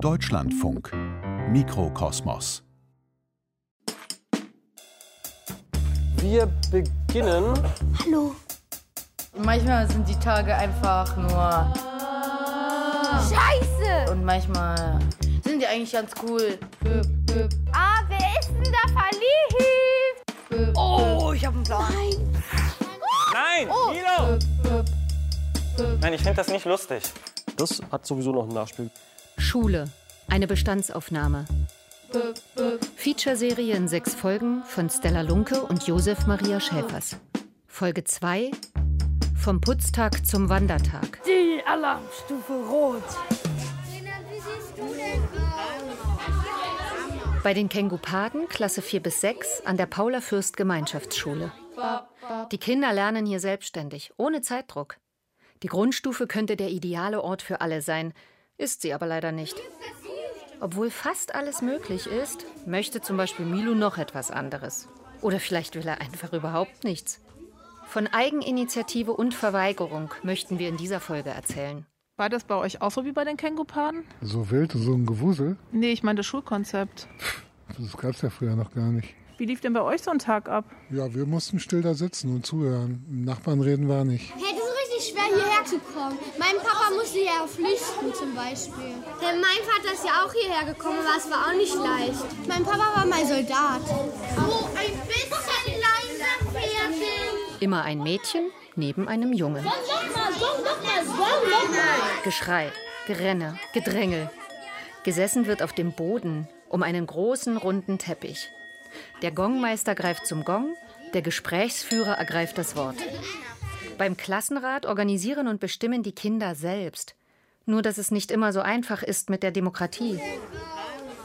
Deutschlandfunk Mikrokosmos Wir beginnen. Hallo. Manchmal sind die Tage einfach nur. Scheiße! Und manchmal sind die eigentlich ganz cool. Ah, wer ist denn da verliebt? Oh, ich hab einen Plan. Nein. Nein, Milo! Nein, ich finde das nicht lustig. Das hat sowieso noch ein Nachspiel. Schule. Eine Bestandsaufnahme. Featureserie in sechs Folgen von Stella Lunke und Josef Maria Schäfers. Folge 2 Vom Putztag zum Wandertag. Die Alarmstufe Rot. Bei den Kengupaden, Klasse 4 bis 6, an der Paula Fürst Gemeinschaftsschule. Die Kinder lernen hier selbstständig, ohne Zeitdruck. Die Grundstufe könnte der ideale Ort für alle sein, ist sie aber leider nicht. Obwohl fast alles möglich ist, möchte zum Beispiel Milo noch etwas anderes. Oder vielleicht will er einfach überhaupt nichts. Von Eigeninitiative und Verweigerung möchten wir in dieser Folge erzählen. War das bei euch auch so wie bei den Kängupaden? So wild, so ein Gewusel? Nee, ich meine das Schulkonzept. Das gab es ja früher noch gar nicht. Wie lief denn bei euch so ein Tag ab? Ja, wir mussten still da sitzen und zuhören. Nachbarn reden war nicht. Hey, richtig schwer hierher zu kommen. Mein Papa musste ja flüchten zum Beispiel. Denn mein Vater ist ja auch hierher gekommen, aber es war auch nicht leicht. Mein Papa war mal Soldat. Oh, ein bisschen leiser werden. Immer ein Mädchen neben einem Jungen. Song noch mal, song noch mal, song noch mal. Geschrei, Gerenne, Gedrängel. Gesessen wird auf dem Boden um einen großen runden Teppich. Der Gongmeister greift zum Gong, der Gesprächsführer ergreift das Wort. Beim Klassenrat organisieren und bestimmen die Kinder selbst. Nur dass es nicht immer so einfach ist mit der Demokratie.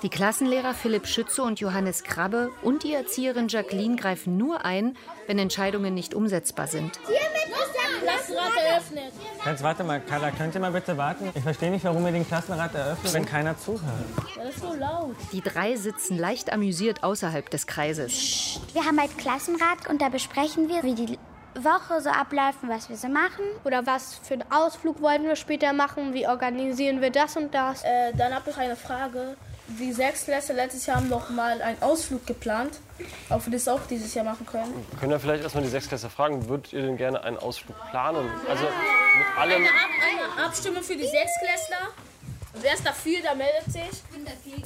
Die Klassenlehrer Philipp Schütze und Johannes Krabbe und die Erzieherin Jacqueline greifen nur ein, wenn Entscheidungen nicht umsetzbar sind. Hiermit ist der Klassenrat eröffnet. Jetzt warte mal, Carla, könnt ihr mal bitte warten? Ich verstehe nicht, warum ihr den Klassenrat eröffnet, wenn keiner zuhört. Das ist so laut. Die drei sitzen leicht amüsiert außerhalb des Kreises. Wir haben halt Klassenrat und da besprechen wir, wie die Woche so abläuft und was wir so machen. Oder was für einen Ausflug wollen wir später machen? Wie organisieren wir das und das? Äh, dann habe ich eine Frage. Die Sechstklässler letztes Jahr haben noch mal einen Ausflug geplant. Ob wir das auch dieses Jahr machen können. Können wir vielleicht erstmal die Sechsklässler fragen, würdet ihr denn gerne einen Ausflug planen? Also mit allem. Eine, Ab eine Abstimmung für die Sechstklässler. Wer ist dafür, der meldet sich. Ich bin dagegen.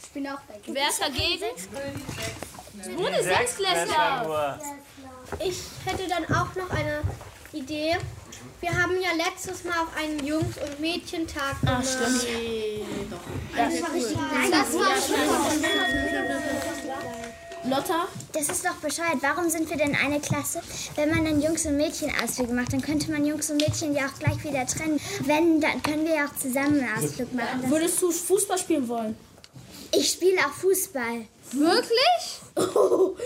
Ich bin auch dagegen. Wer ist dagegen? Nur die Sechstklässler. Ich hätte dann auch noch eine Idee. Wir haben ja letztes Mal auf einen Jungs- und Mädchentag gemacht. Ach, stimmt. Das war richtig Nein, das war Lotta? Das ist doch bescheuert. Warum sind wir denn eine Klasse? Wenn man dann Jungs- und Mädchen-Ausflüge macht, dann könnte man Jungs und Mädchen ja auch gleich wieder trennen. Wenn, dann können wir ja auch zusammen einen Ausflug machen. Das Würdest du Fußball spielen wollen? ich spiele auch Fußball. Wirklich?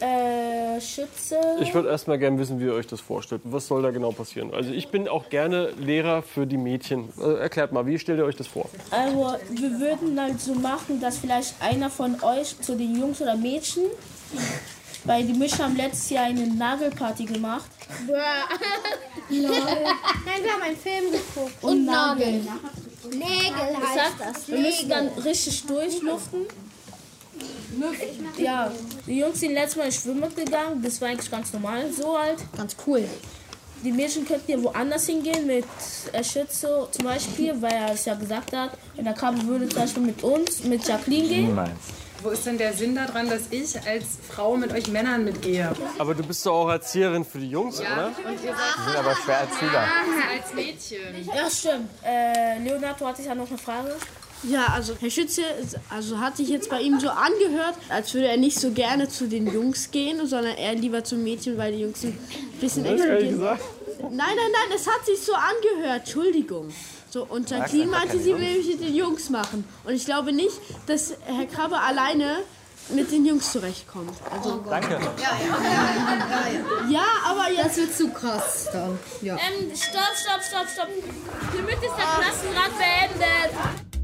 äh, Schütze. Ich würde erstmal gerne wissen, wie ihr euch das vorstellt. Was soll da genau passieren? Also ich bin auch gerne Lehrer für die Mädchen. Also erklärt mal, wie stellt ihr euch das vor? Also, wir würden halt so machen, dass vielleicht einer von euch zu den Jungs oder Mädchen, weil die Mädchen haben letztes Jahr eine Nagelparty gemacht. Nein, wir haben einen Film geguckt. Und, Nagel. Nägel Das heißt heißt, das. wir müssen dann richtig durchluften. Ja, die Jungs sind letztes Mal schwimmen gegangen, das war eigentlich ganz normal, so halt. Ganz cool. Die Mädchen könnten ja woanders hingehen, mit Schütze zum Beispiel, weil er es ja gesagt hat. Und der Kabel würde zum Beispiel mit uns, mit Jacqueline gehen. Niemals. Wo ist denn der Sinn daran, dass ich als Frau mit euch Männern mitgehe? Aber du bist doch auch Erzieherin für die Jungs, oder? Und ihr seid Die sind aber schwer Erzieher. als Mädchen. Ja, stimmt. Äh, Leonardo hatte ich ja noch eine Frage. Ja, also Herr Schütze also hat sich jetzt bei ihm so angehört, als würde er nicht so gerne zu den Jungs gehen, sondern eher lieber zum Mädchen, weil die Jungs ein bisschen explodieren. Nein, nein, nein, es hat sich so angehört. Entschuldigung. So, und Jacqueline meinte, sie will mich mit den Jungs machen. Und ich glaube nicht, dass Herr Krabbe alleine mit den Jungs zurechtkommt. Also, Danke. ja, aber jetzt... wird zu krass dann. Ja. Ähm, stopp, stopp, stopp, stopp. Hiermit ist der Klassenrat beendet.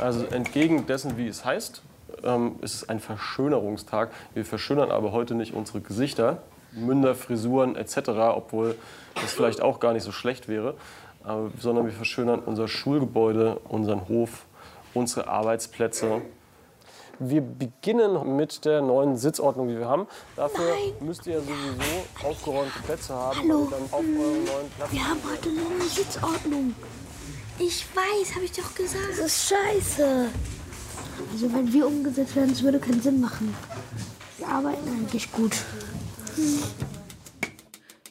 Also entgegen dessen, wie es heißt, äh, ähm, ist es ein Verschönerungstag. Wir verschönern aber heute nicht unsere Gesichter, Münder, Frisuren etc., obwohl das vielleicht auch gar nicht so schlecht wäre, äh, sondern wir verschönern unser Schulgebäude, unseren Hof, unsere Arbeitsplätze. Wir beginnen mit der neuen Sitzordnung, die wir haben. Dafür müsst ihr sowieso aufgeräumte Plätze haben, Hallo. und dann auf euren neuen Platz. Wir haben heute eine neue Sitzordnung. Ich weiß, habe ich doch gesagt. Das ist scheiße. Also wenn wir umgesetzt werden, das würde keinen Sinn machen. Wir arbeiten eigentlich gut.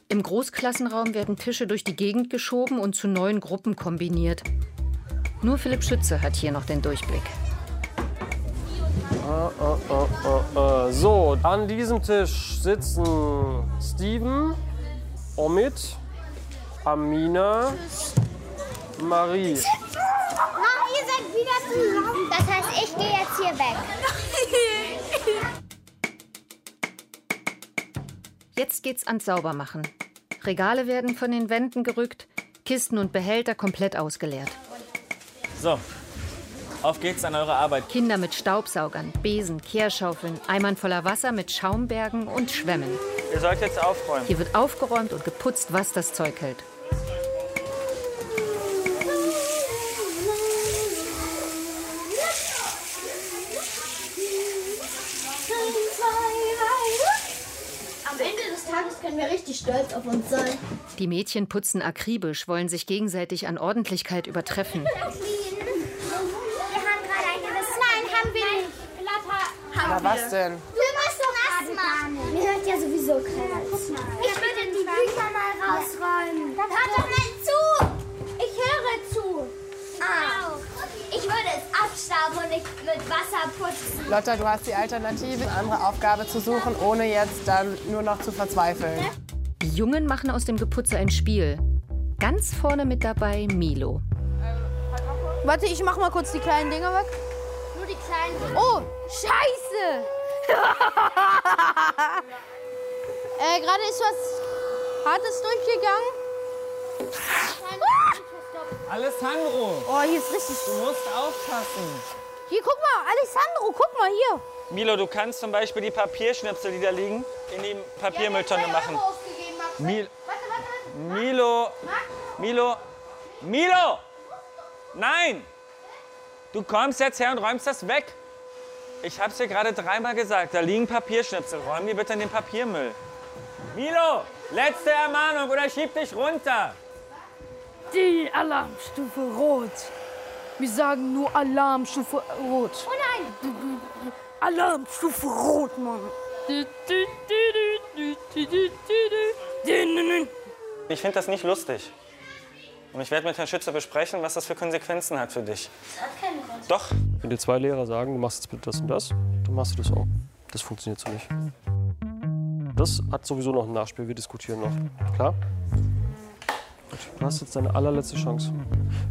Im Großklassenraum werden Tische durch die Gegend geschoben und zu neuen Gruppen kombiniert. Nur Philipp Schütze hat hier noch den Durchblick. Ah, ah, ah. So, an diesem Tisch sitzen Steven, Omid, Amina, Marie. Mom, ihr seid wieder zusammen. Das heißt, ich gehe jetzt hier weg. Jetzt geht's ans Saubermachen. Regale werden von den Wänden gerückt, Kisten und Behälter komplett ausgeleert. So, auf geht's an eure Arbeit. Kinder mit Staubsaugern, Besen, Kehrschaufeln, Eimern voller Wasser mit Schaumbergen und Schwämmen. Ihr sollt jetzt aufräumen. Hier wird aufgeräumt und geputzt, was das Zeug hält. Am Ende des Tages können wir richtig stolz auf uns sein. Die Mädchen putzen akribisch, wollen sich gegenseitig an Ordentlichkeit übertreffen. Na was denn? Du musst doch machen. Mir hört ja sowieso keiner. Ich würde die Bücher mal rausräumen. Hört doch mal zu. Ich höre zu. Ah. Ich würde es abstauben und nicht mit Wasser putzen. Lotta, du hast die Alternative, eine andere Aufgabe zu suchen, ohne jetzt dann nur noch zu verzweifeln. Die Jungen machen aus dem Geputze ein Spiel. Ganz vorne mit dabei Milo. Warte, ich mach mal kurz die kleinen Dinger weg. Oh, scheiße! äh, gerade ist was Hartes durchgegangen. Alessandro, Oh, hier ist richtig. du musst aufpassen. Hier, guck mal, Alessandro, guck mal hier. Milo, du kannst zum Beispiel die Papierschnipsel, die da liegen, in die Papiermülltonne machen. Mil Milo, Milo, Milo! Nein! Du kommst jetzt her und räumst das weg. Ich hab's dir gerade dreimal gesagt, da liegen Papierschnipsel. Räum die bitte in den Papiermüll. Milo, letzte Ermahnung oder schieb dich runter. Die Alarmstufe Rot. Wir sagen nur Alarmstufe Rot. Oh nein. Alarmstufe Rot, Mann. Ich finde das nicht lustig. Und ich werde mit Herrn Schütze besprechen, was das für Konsequenzen hat für dich. Das hat keine Konsequenzen. Doch. Wenn dir zwei Lehrer sagen, du machst jetzt bitte das und das, dann machst du das auch. Das funktioniert so nicht. Das hat sowieso noch ein Nachspiel, wir diskutieren noch. Klar? Gut, du hast jetzt deine allerletzte Chance.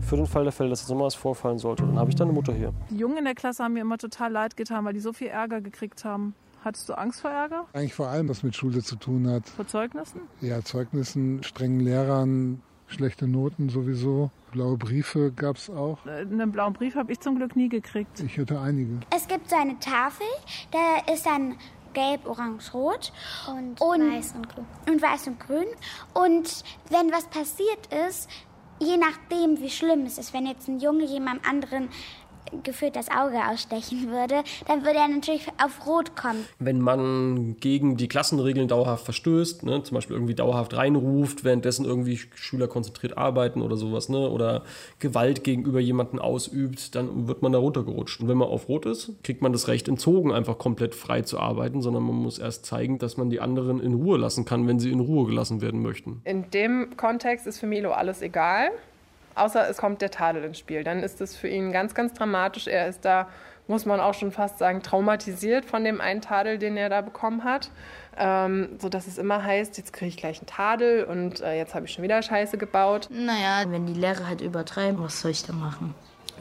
Für den Fall der Fälle, dass jetzt nochmal was vorfallen sollte, dann habe ich deine Mutter hier. Die Jungen in der Klasse haben mir immer total leid getan, weil die so viel Ärger gekriegt haben. Hattest du Angst vor Ärger? Eigentlich vor allem, was mit Schule zu tun hat. Vor Zeugnissen? Ja, Zeugnissen, strengen Lehrern, schlechte Noten sowieso. Blaue Briefe gab es auch. Äh, Einen blauen Brief habe ich zum Glück nie gekriegt. Ich hatte einige. Es gibt so eine Tafel, da ist dann gelb, orange, rot und, weiß und grün. Und weiß und grün. Und wenn was passiert ist, je nachdem, wie schlimm es ist, wenn jetzt ein Junge jemandem anderen gefühlt das Auge ausstechen würde, dann würde er natürlich auf Rot kommen. Wenn man gegen die Klassenregeln dauerhaft verstößt, ne, zum Beispiel irgendwie dauerhaft reinruft, währenddessen irgendwie Schüler konzentriert arbeiten oder sowas, ne, oder Gewalt gegenüber jemanden ausübt, dann wird man da runtergerutscht. Und wenn man auf Rot ist, kriegt man das Recht entzogen, einfach komplett frei zu arbeiten, sondern man muss erst zeigen, dass man die anderen in Ruhe lassen kann, wenn sie in Ruhe gelassen werden möchten. In dem Kontext ist für Milo alles egal, außer es kommt der Tadel ins Spiel. Dann ist es für ihn ganz, ganz dramatisch. Er ist da, muss man auch schon fast sagen, traumatisiert von dem einen Tadel, den er da bekommen hat. Ähm, so dass es immer heißt, jetzt kriege ich gleich einen Tadel und äh, jetzt habe ich schon wieder Scheiße gebaut. Naja, wenn die Lehrer halt übertreiben, was soll ich da machen?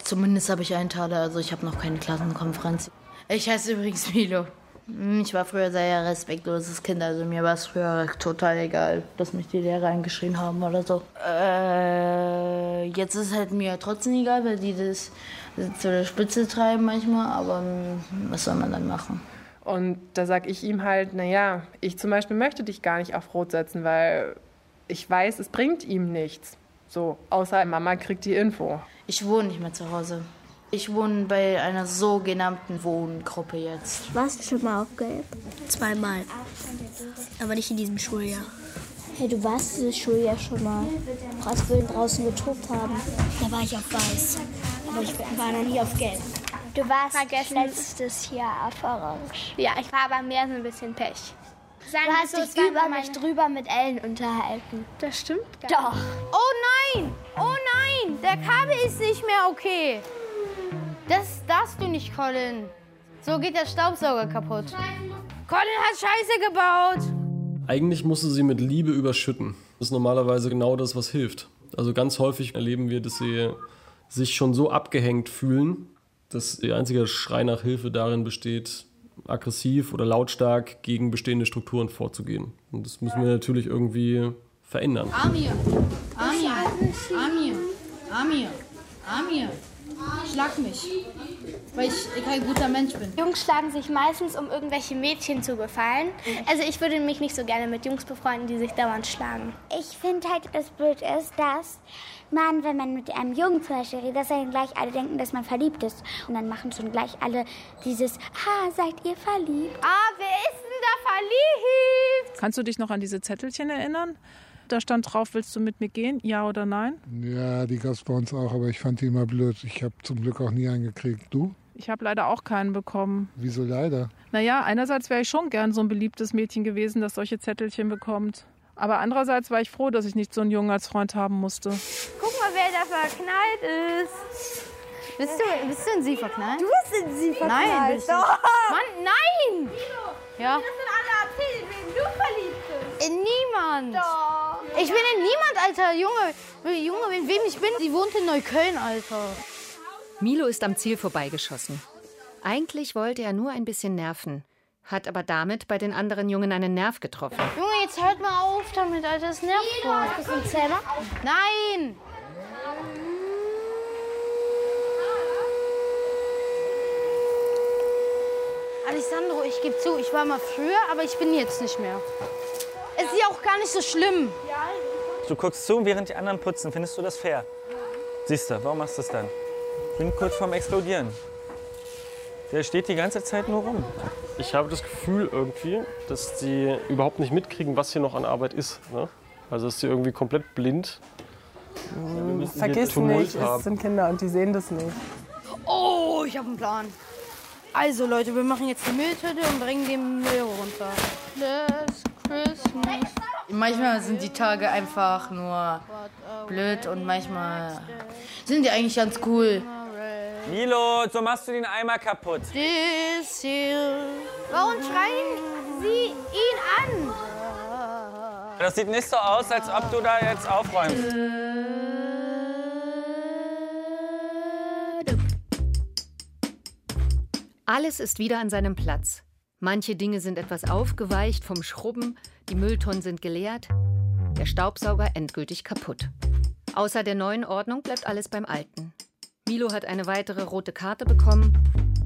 Zumindest habe ich einen Tadel, also ich habe noch keine Klassenkonferenz. Ich heiße übrigens Milo. Hm, Ich war früher sehr respektloses Kind, also mir war es früher total egal, dass mich die Lehrer eingeschrien haben oder so. Äh, jetzt ist halt mir trotzdem egal, weil die das zu der Spitze treiben manchmal, aber hm, was soll man dann machen? Und da sag ich ihm halt, naja, ich zum Beispiel möchte dich gar nicht auf Rot setzen, weil ich weiß, es bringt ihm nichts. So, außer Mama kriegt die Info. Ich wohne nicht mehr zu Hause. Ich wohne bei einer sogenannten Wohngruppe jetzt. Warst du schon mal auf Gelb? Zweimal. Aber nicht in diesem Schuljahr. Hey, du warst dieses Schuljahr schon mal, als wir draußen getobt haben. Da war ich auf Weiß. Aber ich war noch nie auf Gelb. Du warst Vergessen. letztes Jahr auf Orange. Ja, ich war aber mehr so ein bisschen Pech. Du hast so, dich über meine- mich drüber mit Ellen unterhalten. Das stimmt gar Doch. Oh nein! Oh nein! Der Kabel ist nicht mehr okay. Das darfst du nicht, Colin. So geht der Staubsauger kaputt. Colin hat Scheiße gebaut. Eigentlich musst du sie mit Liebe überschütten. Das ist normalerweise genau das, was hilft. Also ganz häufig erleben wir, dass sie sich schon so abgehängt fühlen, dass der einzige Schrei nach Hilfe darin besteht, aggressiv oder lautstark gegen bestehende Strukturen vorzugehen. Und das müssen wir natürlich irgendwie verändern. Amir, Amir, Amir, Amir, Amir, schlag mich, weil ich kein guter Mensch bin. Jungs schlagen sich meistens, um irgendwelche Mädchen zu gefallen. Also ich würde mich nicht so gerne mit Jungs befreunden, die sich dauernd schlagen. Ich finde halt, das blöd ist, dass man, wenn man mit einem Jungen zum Beispiel redet, dass dann gleich alle denken, dass man verliebt ist. Und dann machen schon gleich alle dieses, ha, seid ihr verliebt? Ah, wer ist denn da verliebt? Kannst du dich noch an diese Zettelchen erinnern? Da stand drauf, willst du mit mir gehen? Ja oder nein? Ja, die gab es bei uns auch, aber ich fand die immer blöd. Ich habe zum Glück auch nie einen gekriegt. Du? Ich habe leider auch keinen bekommen. Wieso leider? Naja, einerseits wäre ich schon gern so ein beliebtes Mädchen gewesen, das solche Zettelchen bekommt. Aber andererseits war ich froh, dass ich nicht so einen Jungen als Freund haben musste. Guck mal, wer da verknallt ist. Bist du, bist du in sie verknallt? Du bist in sie verknallt. Nein, nicht. Doch. Mann, nein! Ja. sind alle erzählt, wen du verliebt bist. In niemand. Doch. Ich bin in niemand, Alter. Junge, Junge, in wem ich bin? Sie wohnt in Neukölln, Alter. Milo ist am Ziel vorbeigeschossen. Eigentlich wollte er nur ein bisschen nerven, hat aber damit bei den anderen Jungen einen Nerv getroffen. Junge, jetzt hört mal auf damit, Alter. Das nervt voll. Bist du ein Zähmer? Nein! Alessandro, ich gebe zu, ich war mal früher, aber ich bin jetzt nicht mehr. Es ist ja auch gar nicht so schlimm. Du guckst zu, während die anderen putzen. Findest du das fair? Siehst du, warum machst du das dann? Ich bin kurz vorm Explodieren. Der steht die ganze Zeit nur rum. Ich habe das Gefühl irgendwie, dass die überhaupt nicht mitkriegen, was hier noch an Arbeit ist. Ne? Also dass die irgendwie komplett blind müssen hier Vergiss nicht, haben. es sind Kinder und die sehen das nicht. Oh, ich habe einen Plan. Also Leute, wir machen jetzt die Mülltüte und bringen den Müll runter. This Christmas. Manchmal sind die Tage einfach nur blöd und manchmal sind die eigentlich ganz cool. Milo, so machst du den Eimer kaputt. This year. Warum schreien Sie ihn an? Das sieht nicht so aus, als ob du da jetzt aufräumst. Alles ist wieder an seinem Platz. Manche Dinge sind etwas aufgeweicht vom Schrubben, die Mülltonnen sind geleert, der Staubsauger endgültig kaputt. Außer der neuen Ordnung bleibt alles beim Alten. Milo hat eine weitere rote Karte bekommen.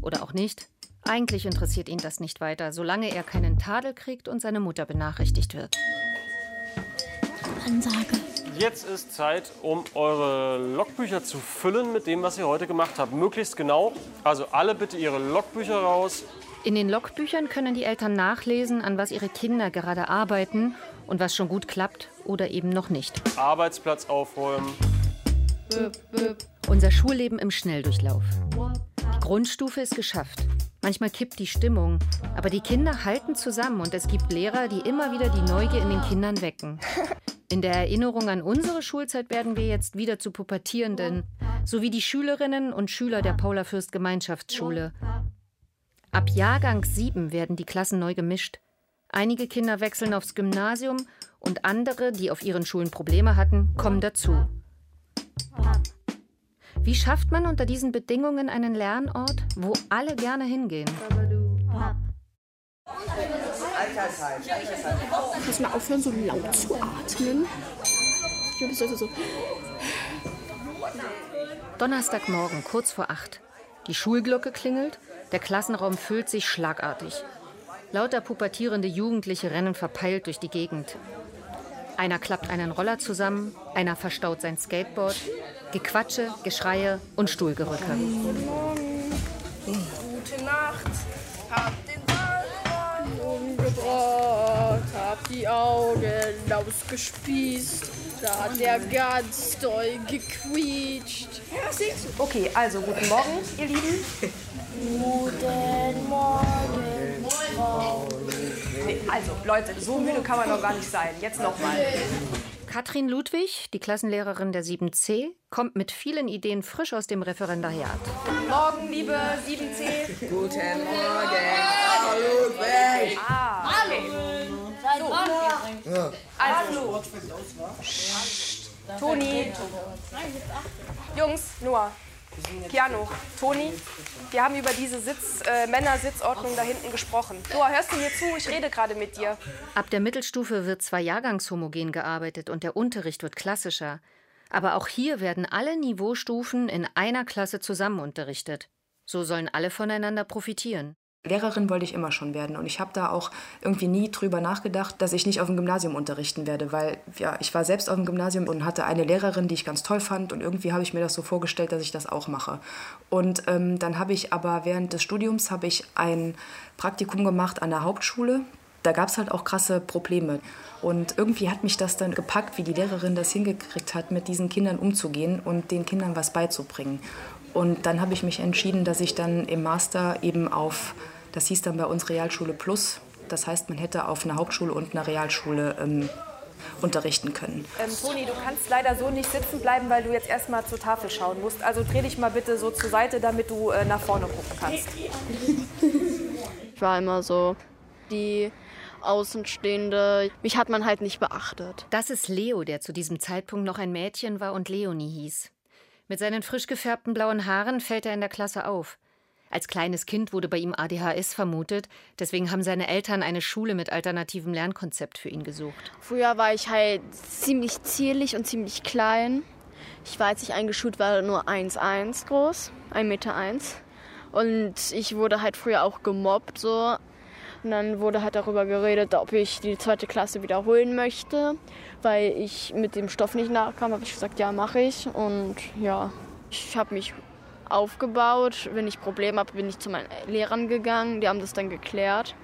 Oder auch nicht. Eigentlich interessiert ihn das nicht weiter, solange er keinen Tadel kriegt und seine Mutter benachrichtigt wird. Ansage. Jetzt ist Zeit, um eure Logbücher zu füllen mit dem, was ihr heute gemacht habt. Möglichst genau. Also alle bitte ihre Logbücher raus. In den Logbüchern können die Eltern nachlesen, an was ihre Kinder gerade arbeiten und was schon gut klappt oder eben noch nicht. Arbeitsplatz aufräumen. Unser Schulleben im Schnelldurchlauf. Die Grundstufe ist geschafft. Manchmal kippt die Stimmung, aber die Kinder halten zusammen und es gibt Lehrer, die immer wieder die Neugier in den Kindern wecken. In der Erinnerung an unsere Schulzeit werden wir jetzt wieder zu Pubertierenden, sowie die Schülerinnen und Schüler der Paula Fürst Gemeinschaftsschule. Ab Jahrgang 7 werden die Klassen neu gemischt. Einige Kinder wechseln aufs Gymnasium und andere, die auf ihren Schulen Probleme hatten, kommen dazu. Wie schafft man unter diesen Bedingungen einen Lernort, wo alle gerne hingehen? Du mal aufhören, so laut zu atmen? Ich glaube, es sollte so. Donnerstagmorgen, kurz vor acht. Die Schulglocke klingelt, der Klassenraum füllt sich schlagartig. Lauter pubertierende Jugendliche rennen verpeilt durch die Gegend. Einer klappt einen Roller zusammen, einer verstaut sein Skateboard. Gequatsche, Geschreie und Stuhlgerücke. Gute Nacht. Hab den Saal umgebracht. Hab die Augen ausgespießt. Da hat der ganz doll gequietscht. Okay, also guten Morgen, ihr Lieben. Guten Morgen, Frau. Nee, also, Leute, so müde kann man doch gar nicht sein. Jetzt nochmal. Katrin Ludwig, die Klassenlehrerin der 7c, kommt mit vielen Ideen frisch aus dem Referendariat. Guten Morgen, liebe 7C. Guten Morgen, Frau Ludwig. Ah, okay. So. Also, Toni. Jungs, Noah. Piano, Toni, wir haben über diese Sitz, äh, Männersitzordnung da hinten gesprochen. Noah, hörst du mir zu? Ich rede gerade mit dir. Ab der Mittelstufe wird zwar jahrgangshomogen gearbeitet und der Unterricht wird klassischer, aber auch hier werden alle Niveaustufen in einer Klasse zusammen unterrichtet. So sollen alle voneinander profitieren. Lehrerin wollte ich immer schon werden und ich habe da auch irgendwie nie drüber nachgedacht, dass ich nicht auf dem Gymnasium unterrichten werde, weil ja, ich war selbst auf dem Gymnasium und hatte eine Lehrerin, die ich ganz toll fand und irgendwie habe ich mir das so vorgestellt, dass ich das auch mache. Und ähm, dann habe ich aber während des Studiums habe ich ein Praktikum gemacht an der Hauptschule. Da gab es halt auch krasse Probleme. Und irgendwie hat mich das dann gepackt, wie die Lehrerin das hingekriegt hat, mit diesen Kindern umzugehen und den Kindern was beizubringen. Und dann habe ich mich entschieden, dass ich dann im Master eben auf, das hieß dann bei uns Realschule Plus, das heißt, man hätte auf einer Hauptschule und einer Realschule ähm, unterrichten können. Ähm, Toni, du kannst leider so nicht sitzen bleiben, weil du jetzt erstmal zur Tafel schauen musst. Also dreh dich mal bitte so zur Seite, damit du äh, nach vorne gucken kannst. Ich war immer so die Außenstehende. Mich hat man halt nicht beachtet. Das ist Leo, der zu diesem Zeitpunkt noch ein Mädchen war und Leonie hieß. Mit seinen frisch gefärbten blauen Haaren fällt er in der Klasse auf. Als kleines Kind wurde bei ihm ADHS vermutet, deswegen haben seine Eltern eine Schule mit alternativem Lernkonzept für ihn gesucht. Früher war ich halt ziemlich zierlich und ziemlich klein. Ich war, als ich eingeschult war, nur 1,1 groß, 1,1 Meter. Und ich wurde halt früher auch gemobbt so. Und dann wurde halt darüber geredet, ob ich die zweite Klasse wiederholen möchte, weil ich mit dem Stoff nicht nachkam. Habe ich gesagt, ja, mache ich. Und ja, ich habe mich aufgebaut. Wenn ich Probleme habe, bin ich zu meinen Lehrern gegangen. Die haben das dann geklärt.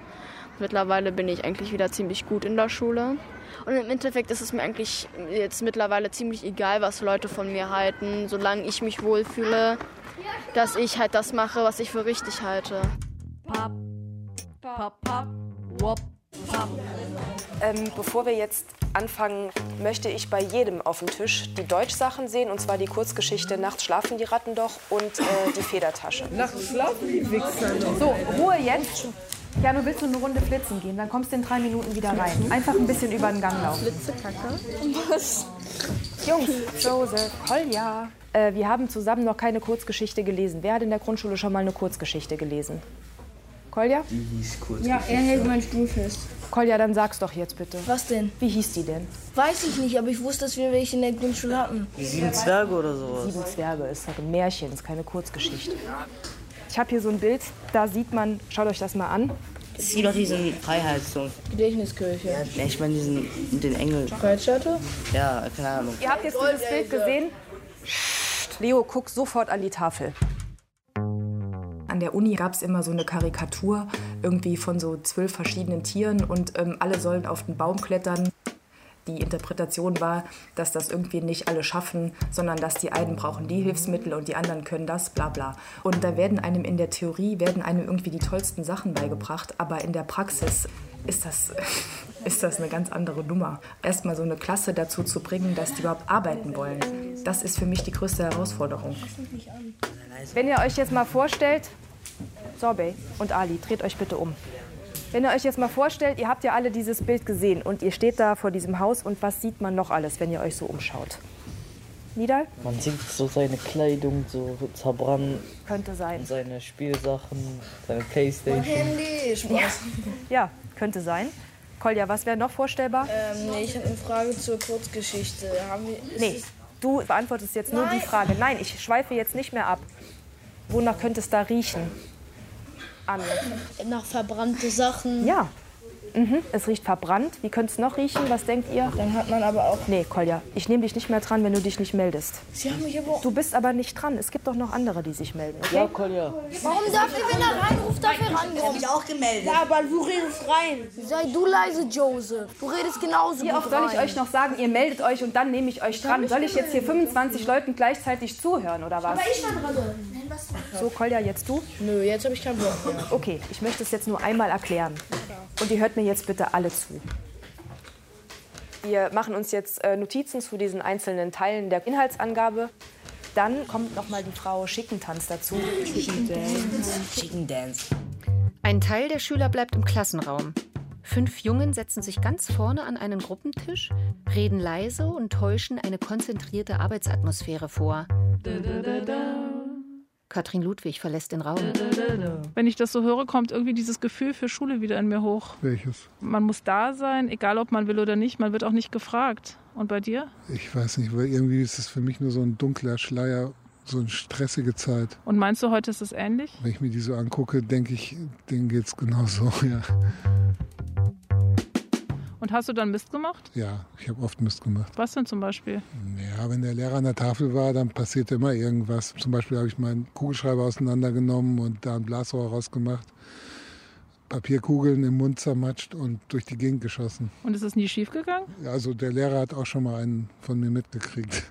Mittlerweile bin ich eigentlich wieder ziemlich gut in der Schule. Und im Endeffekt ist es mir eigentlich jetzt mittlerweile ziemlich egal, was Leute von mir halten, solange ich mich wohlfühle, dass ich halt das mache, was ich für richtig halte. Pop, Ähm, bevor wir jetzt anfangen, möchte ich bei jedem auf dem Tisch die Deutschsachen sehen, und zwar die Kurzgeschichte Nachts schlafen die Ratten doch und äh, die Federtasche. Nachts schlafen die Wichser doch. So, Ruhe jetzt. Ja, du willst du eine Runde flitzen gehen, dann kommst du in drei Minuten wieder rein. Einfach ein bisschen über den Gang laufen. Flitzekacke? Was? Jungs, Joseph, Kolja. Äh, wir haben zusammen noch keine Kurzgeschichte gelesen. Wer hat in der Grundschule schon mal eine Kurzgeschichte gelesen? Kolja? Die hieß kurz. Ja, er hält meinen Stuhl fest. Kolja, dann sag's doch jetzt bitte. Was denn? Wie hieß die denn? Weiß ich nicht, aber ich wusste, dass wir welche in der Grundschule hatten. Die sieben Zwerge oder sowas. Sieben Zwerge ist halt ein Märchen, ist keine Kurzgeschichte. Ich habe hier so ein Bild, da sieht man, schaut euch das mal an. Das ist doch diesen Freiheitsturm. Gedächtniskirche. Ja, ich meine diesen, den Engel. Kreuzschatte? Ja, keine Ahnung. Ihr habt jetzt dieses Bild gesehen. Leo, guck sofort an die Tafel. An der Uni gab es immer so eine Karikatur irgendwie von so zwölf verschiedenen Tieren und ähm, alle sollen auf den Baum klettern. Die Interpretation war, dass das irgendwie nicht alle schaffen, sondern dass die einen brauchen die Hilfsmittel und die anderen können das, bla bla. Und da werden einem in der Theorie werden einem irgendwie die tollsten Sachen beigebracht, aber in der Praxis ist das, ist das eine ganz andere Nummer. Erstmal so eine Klasse dazu zu bringen, dass die überhaupt arbeiten wollen, das ist für mich die größte Herausforderung. Wenn ihr euch jetzt mal vorstellt, Sorbet und Ali, dreht euch bitte um. Wenn ihr euch jetzt mal vorstellt, ihr habt ja alle dieses Bild gesehen und ihr steht da vor diesem Haus und was sieht man noch alles, wenn ihr euch so umschaut? Nidal? Man sieht so seine Kleidung so zerbrannt. Könnte sein. Und seine Spielsachen, seine Playstation. Handy, Spaß. Ja, könnte sein. Kolja, was wäre noch vorstellbar? Ähm, nee, ich habe eine Frage zur Kurzgeschichte. Haben wir, Nee, du beantwortest jetzt nur die Nein. Frage. Nein, ich schweife jetzt nicht mehr ab. Wonach könnte es da riechen? Anne. Nach verbrannte Sachen. Ja. Mhm, es riecht verbrannt. Wie könnte es noch riechen? Was denkt ihr? Dann hat man aber auch. Nee, Kolja, ich nehme dich nicht mehr dran, wenn du dich nicht meldest. Sie haben mich aber auch. Du bist aber nicht dran. Es gibt doch noch andere, die sich melden. Okay? Ja, Kolja. Warum darf ich, wenn er reinruft, darf er rankommen? Ich hab mich auch gemeldet. Ja, aber du redest rein. Sei du leise, Joseph. Du redest genauso Wie oft soll ich euch noch sagen, ihr meldet euch und dann nehme ich euch dran? Soll ich jetzt hier 25 Leuten gleichzeitig zuhören oder was? Aber ich war dran. So, Kolja, jetzt du? Nö, jetzt habe ich keinen Bock mehr. Okay, ich möchte es jetzt nur einmal erklären. Und ihr hört mir jetzt bitte alle zu. Wir machen uns jetzt äh, Notizen zu diesen einzelnen Teilen der Inhaltsangabe. Dann kommt noch mal die Frau Schickentanz dazu. Chicken Dance. Ein Teil der Schüler bleibt im Klassenraum. Fünf Jungen setzen sich ganz vorne an einen Gruppentisch, reden leise und täuschen eine konzentrierte Arbeitsatmosphäre vor. Katrin Ludwig verlässt den Raum. Wenn ich das so höre, kommt irgendwie dieses Gefühl für Schule wieder in mir hoch. Welches? Man muss da sein, egal ob man will oder nicht. Man wird auch nicht gefragt. Und bei dir? Ich weiß nicht, weil irgendwie ist es für mich nur so ein dunkler Schleier, so eine stressige Zeit. Und meinst du, heute ist es ähnlich? Wenn ich mir die so angucke, denke ich, denen geht's genauso, ja. Und hast du dann Mist gemacht? Ja, ich habe oft Mist gemacht. Was denn zum Beispiel? Ja, wenn der Lehrer an der Tafel war, dann passierte immer irgendwas. Zum Beispiel habe ich meinen Kugelschreiber auseinandergenommen und da ein Blasrohr rausgemacht, Papierkugeln im Mund zermatscht und durch die Gegend geschossen. Und ist es nie schief gegangen? Ja, Also der Lehrer hat auch schon mal einen von mir mitgekriegt.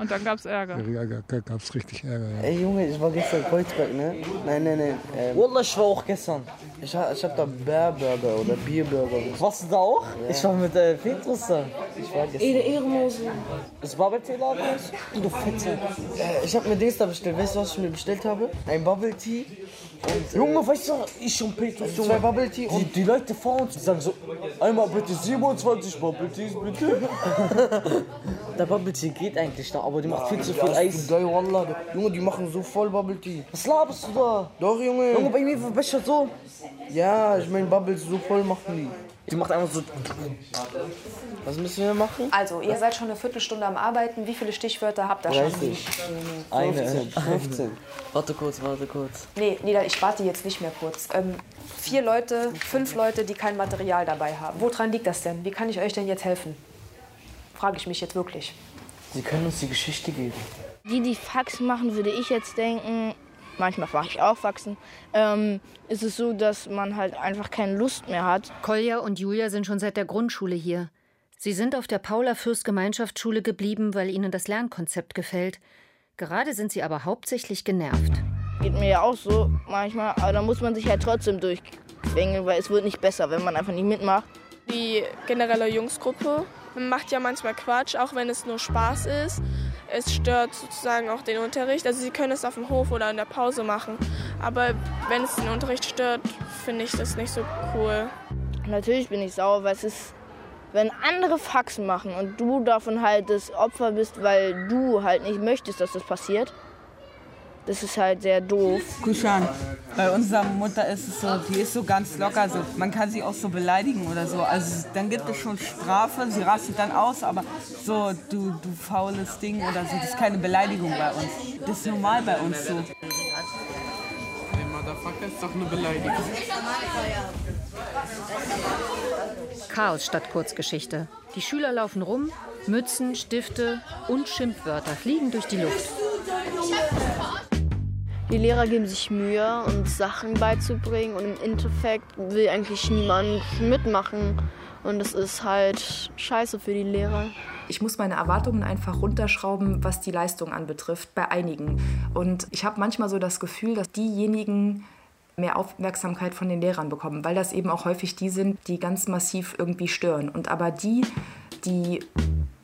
Und dann gab es Ärger. Ja, da gab es richtig Ärger. Ja. Ey Junge, ich war gestern Kreuzberg, ne? Nein, nein, nein. Ähm, Wallah, ich war auch gestern. Ich, ha- ich hab da Bärburger oder Bierburger. Warst du da auch? Ich war mit äh, Petrus da. Ich war gestern. Ede Ehrenlose. Das Bubble Tea Laden ist? Du Fetze. Äh, ich hab mir Dings da bestellt. Weißt du, was ich mir bestellt habe? Ein Bubble Tea. Und, Junge, weißt du, ich und Petrus, zwei Bubble Tea. Und die, die Leute vor uns sagen so, einmal bitte 27 Bubble Teas, bitte. Der Bubble Tea geht eigentlich noch, aber die macht viel zu viel Eis. Geil, Wallah. Junge, die machen so voll Bubble Tea. Was laberst du da? Doch, Junge. Junge, bei mir verbessert so. Ja, ich mein Bubbles so voll machen die. Die macht einfach so. Was müssen wir machen? Also, ihr seid schon eine Viertelstunde am Arbeiten. Wie viele Stichwörter habt ihr schon? 30. Eine. 15. Warte kurz, warte kurz. Nee, Nida, ich warte jetzt nicht mehr kurz. Ähm, vier Leute, fünf Leute, die kein Material dabei haben. Woran liegt das denn? Wie kann ich euch denn jetzt helfen? Frage ich mich jetzt wirklich. Sie können uns die Geschichte geben. Die, die Faxen machen, würde ich jetzt denken, manchmal mache ich auch Faxen, ähm, ist es so, dass man halt einfach keine Lust mehr hat. Kolja und Julia sind schon seit der Grundschule hier. Sie sind auf der Paula-Fürst-Gemeinschaftsschule geblieben, weil ihnen das Lernkonzept gefällt. Gerade sind sie aber hauptsächlich genervt. Geht mir ja auch so manchmal, aber da muss man sich halt trotzdem durchquengeln, weil es wird nicht besser, wenn man einfach nicht mitmacht. Die generelle Jungsgruppe man macht ja manchmal Quatsch, auch wenn es nur Spaß ist. Es stört sozusagen auch den Unterricht. Also sie können es auf dem Hof oder in der Pause machen. Aber wenn es den Unterricht stört, finde ich das nicht so cool. Natürlich bin ich sauer, weil es ist, wenn andere Faxen machen und du davon halt das Opfer bist, weil du halt nicht möchtest, dass das passiert. Das ist halt sehr doof. Kushan, bei unserer Mutter ist es so, die ist so ganz locker, so. man kann sie auch so beleidigen oder so. Also dann gibt es schon Strafe, sie rastet dann aus, aber so, du, du faules Ding oder so, das ist keine Beleidigung bei uns. Das ist normal bei uns so. Hey, Motherfucker ist doch eine Beleidigung. Chaos statt Kurzgeschichte. Die Schüler laufen rum, Mützen, Stifte und Schimpfwörter fliegen durch die Luft. Die Lehrer geben sich Mühe, uns Sachen beizubringen und im Endeffekt will eigentlich niemand mitmachen. Und das ist halt scheiße für die Lehrer. Ich muss meine Erwartungen einfach runterschrauben, was die Leistung anbetrifft, bei einigen. Und ich habe manchmal so das Gefühl, dass diejenigen mehr Aufmerksamkeit von den Lehrern bekommen, weil das eben auch häufig die sind, die ganz massiv irgendwie stören. Und aber die, die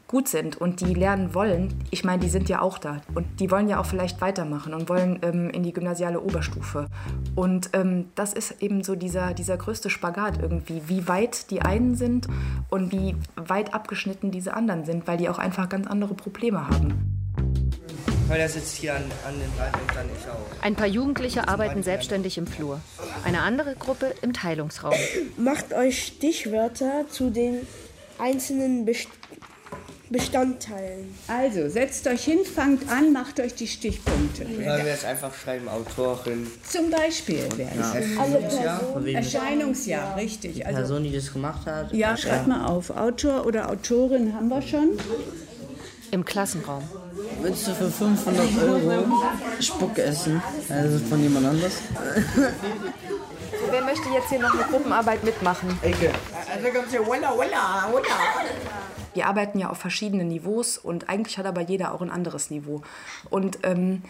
gut sind und die lernen wollen, ich meine, die sind ja auch da und die wollen ja auch vielleicht weitermachen und wollen ähm, in die gymnasiale Oberstufe. Und ähm, das ist eben so dieser, dieser größte Spagat irgendwie, wie weit die einen sind und wie weit abgeschnitten diese anderen sind, weil die auch einfach ganz andere Probleme haben. Weil er sitzt hier an, an den Rand und dann ich auch. Ein paar Jugendliche arbeiten selbstständig im Flur. Eine andere Gruppe im Teilungsraum. Macht euch Stichwörter zu den einzelnen Best Bestandteilen. Also, setzt euch hin, fangt an, macht euch die Stichpunkte. Sollen wir jetzt einfach schreiben, Autorin? Zum Beispiel wäre Ja. es. Erscheinungsjahr, von wem? Erscheinungsjahr, richtig. Die Also, Person, die das gemacht hat? ja, schreibt mal auf. Autor oder Autorin haben wir schon. Im Klassenraum. Willst du für 500 Euro Spuck essen? Ja, ist von jemand anders. Wer möchte jetzt hier noch eine Gruppenarbeit mitmachen? Ecke. Also kommt hier, walla, walla, walla. Wir arbeiten ja auf verschiedenen Niveaus und eigentlich hat aber jeder auch ein anderes Niveau. Und ähm,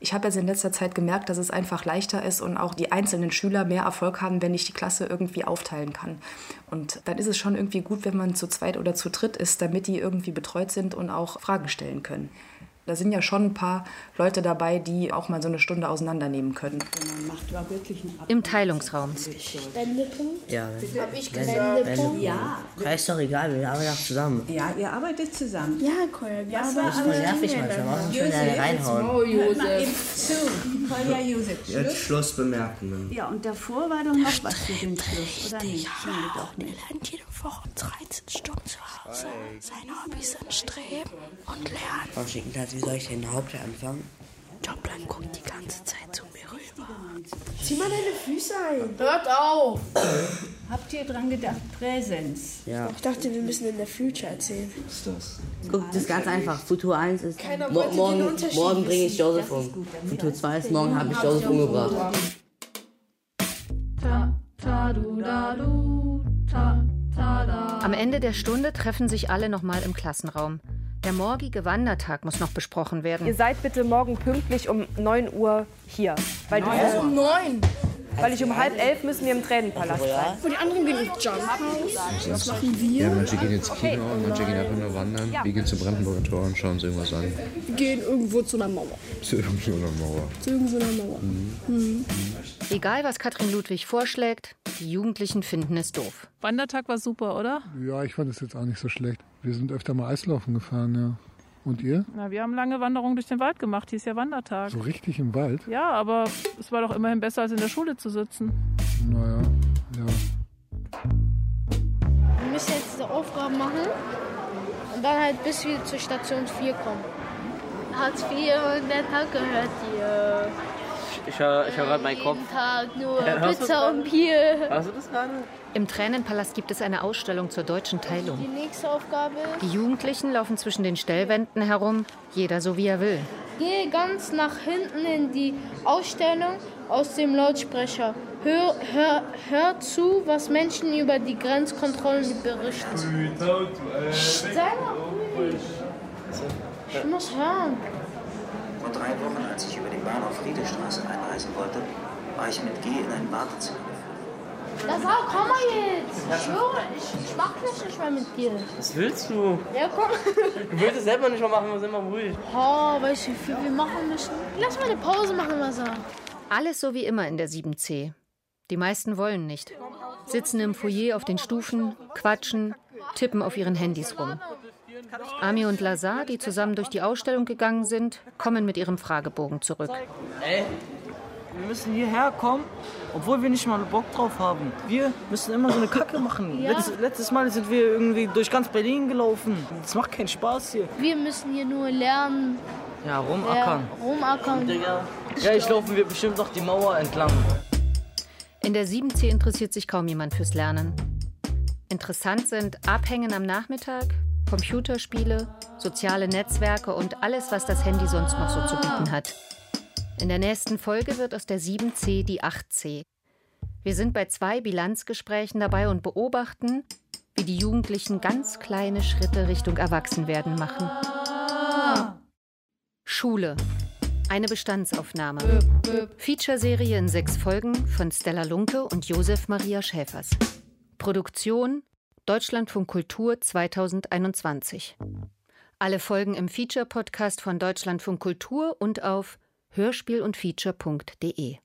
ich habe jetzt in letzter Zeit gemerkt, dass es einfach leichter ist und auch die einzelnen Schüler mehr Erfolg haben, wenn ich die Klasse irgendwie aufteilen kann. Und dann ist es schon irgendwie gut, wenn man zu zweit oder zu dritt ist, damit die irgendwie betreut sind und auch Fragen stellen können. Da sind ja schon ein paar Leute dabei, die auch mal so eine Stunde auseinandernehmen können. Man macht war wirklich einen Im Teilungsraum. Spendepunkt? Ja. Hab ich Ja. Ja, ist doch egal, wir arbeiten auch zusammen. Ja, ihr arbeitet zusammen. Ja, Kolja, wir arbeiten war Das ist voll nervig manchmal, warum schon eine reinhauen? Eben zu. Kolja Josef. Jetzt Schlussbemerkungen. Ja, und davor war doch noch was für den Schluss, oder nicht? Nee, doch nicht. lernt jede Woche 13 Stunden zu Hause. Seine Hobbys sind Streben und Lernen. Frau Schickenplatz, wie soll ich denn Hauptteil anfangen? Jobline guckt die ganze Zeit zu mir rüber. Zieh mal deine Füße ein. Hört auf! Habt ihr dran gedacht, Präsenz? Ja. Ich dachte, wir müssen in der Future erzählen. Was ist das? Guck, das ist ganz einfach. Futur 1 ist, Keiner mo morgen, Unterschied morgen bringe ich. Joseph um. Futur 2 ist, morgen habe ich Joseph umgebracht. Am Ende der Stunde treffen sich alle nochmal im Klassenraum. Der morgige Wandertag muss noch besprochen werden. Ihr seid bitte morgen pünktlich um 9 Uhr hier. Weil, Neun? Um neun? weil ich um halb elf müssen wir im Tränenpalast sein. Und die anderen gehen ins Jumphouse. Was machen wir? Ja, manche gehen ins Kino, manche gehen einfach nur wandern. Wir gehen zum Brandenburger Tor und schauen uns irgendwas an. Wir gehen irgendwo zu einer Mauer. Zu irgendeiner Mauer. Zu irgendeiner Mauer. Mhm. Egal, was Katrin Ludwig vorschlägt, die Jugendlichen finden es doof. Wandertag war super, oder? Ja, ich fand es jetzt auch nicht so schlecht. Wir sind öfter mal Eislaufen gefahren, ja. Und ihr? Na, wir haben lange Wanderungen durch den Wald gemacht. Hier ist ja Wandertag. So richtig im Wald? Ja, aber es war doch immerhin besser, als in der Schule zu sitzen. Naja, ja. Wir müssen jetzt diese Aufgaben machen und dann halt bis wir zur Station 4 kommen. Hartz IV und der Tag gehört dir. Ich höre ich hör gerade meinen Kopf. Tag nur Ja, Pizza und Bier. Hörst du das gerade? Im Tränenpalast gibt es eine Ausstellung zur deutschen Die Teilung. nächste Aufgabe Die Jugendlichen laufen zwischen den Stellwänden herum, jeder so wie er will. Gehe ganz nach hinten in die Ausstellung aus dem Lautsprecher. Hör, hör, hör zu, was Menschen über die Grenzkontrollen berichten. Sei mal ruhig. Ich muss hören. Vor drei Wochen, als ich über den Bahnhof Friedestraße einreisen wollte, war ich mit G in ein Wartezimmer geführt. Das auch, komm mal jetzt. Ich schwöre, ich, ich mach das nicht mehr mit dir. Was willst du? Ja, komm. Du willst es selber nicht mal machen, wir sind mal ruhig. Oh, weißt du, wie viel wir machen müssen? Lass mal eine Pause machen, Masa. Alles so wie immer in der 7c. Die meisten wollen nicht. Sitzen im Foyer auf den Stufen, quatschen, tippen auf ihren Handys rum. Ami und Lazar, die zusammen durch die Ausstellung gegangen sind, kommen mit ihrem Fragebogen zurück. Ey, wir müssen hierher kommen, obwohl wir nicht mal Bock drauf haben. Wir müssen immer so eine Kacke machen. Ja. Letztes, letztes Mal sind wir irgendwie durch ganz Berlin gelaufen. Das macht keinen Spaß hier. Wir müssen hier nur lernen. Ja, rumackern. Ja, rumackern. Digga. Gleich laufen wir bestimmt noch die Mauer entlang. In der 7c interessiert sich kaum jemand fürs Lernen. Interessant sind Abhängen am Nachmittag, Computerspiele, soziale Netzwerke und alles, was das Handy sonst noch so zu bieten hat. In der nächsten Folge wird aus der 7c die 8c. Wir sind bei zwei Bilanzgesprächen dabei und beobachten, wie die Jugendlichen ganz kleine Schritte Richtung Erwachsenwerden machen. Schule. Eine Bestandsaufnahme. Featureserie in sechs Folgen von Stella Lunke und Josef Maria Schäfers. Produktion Deutschlandfunk Kultur 2021. Alle Folgen im Feature-Podcast von Deutschlandfunk Kultur und auf hörspiel und feature.de.